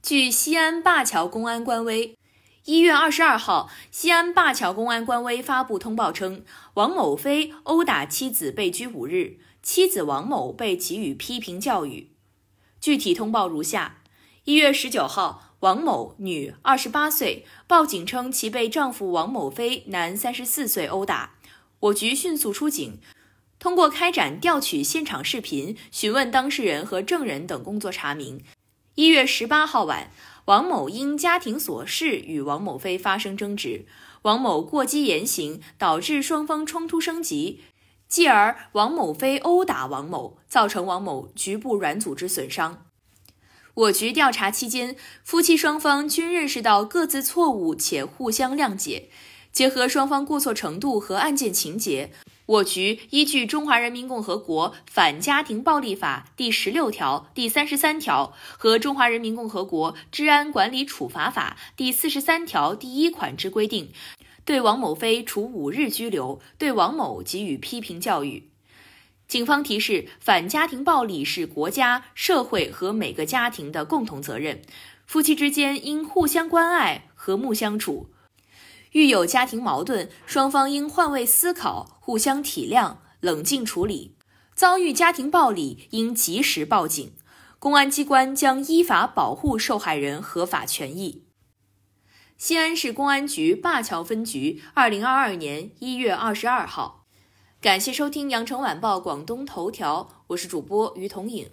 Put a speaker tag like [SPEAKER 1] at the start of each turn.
[SPEAKER 1] 据西安灞桥公安官微，一月二十二号，西安灞桥公安官微发布通报称，王某飞殴打妻子被拘五日，妻子王某被给予批评教育。具体通报如下：一月十九号，王某，女，二十八岁，报警称其被丈夫王某飞，男，三十四岁殴打。我局迅速出警，通过开展调取现场视频、询问当事人和证人等工作，查明。一月十八号晚，王某因家庭琐事与王某飞发生争执，王某过激言行，导致双方冲突升级，继而王某飞殴打王某，造成王某局部软组织损伤。我局调查期间，夫妻双方均认识到各自错误且互相谅解，结合双方过错程度和案件情节。我局依据《中华人民共和国反家庭暴力法》第十六条、第三十三条和《中华人民共和国治安管理处罚法》第四十三条第一款之规定，对王某飞处五日拘留，对王某给予批评教育。警方提示：反家庭暴力是国家、社会和每个家庭的共同责任，夫妻之间应互相关爱、和睦相处。遇有家庭矛盾，双方应换位思考，互相体谅，冷静处理。遭遇家庭暴力，应及时报警，公安机关将依法保护受害人合法权益。西安市公安局灞桥分局，二零二二年一月二十二号。感谢收听羊城晚报广东头条，我是主播于彤颖。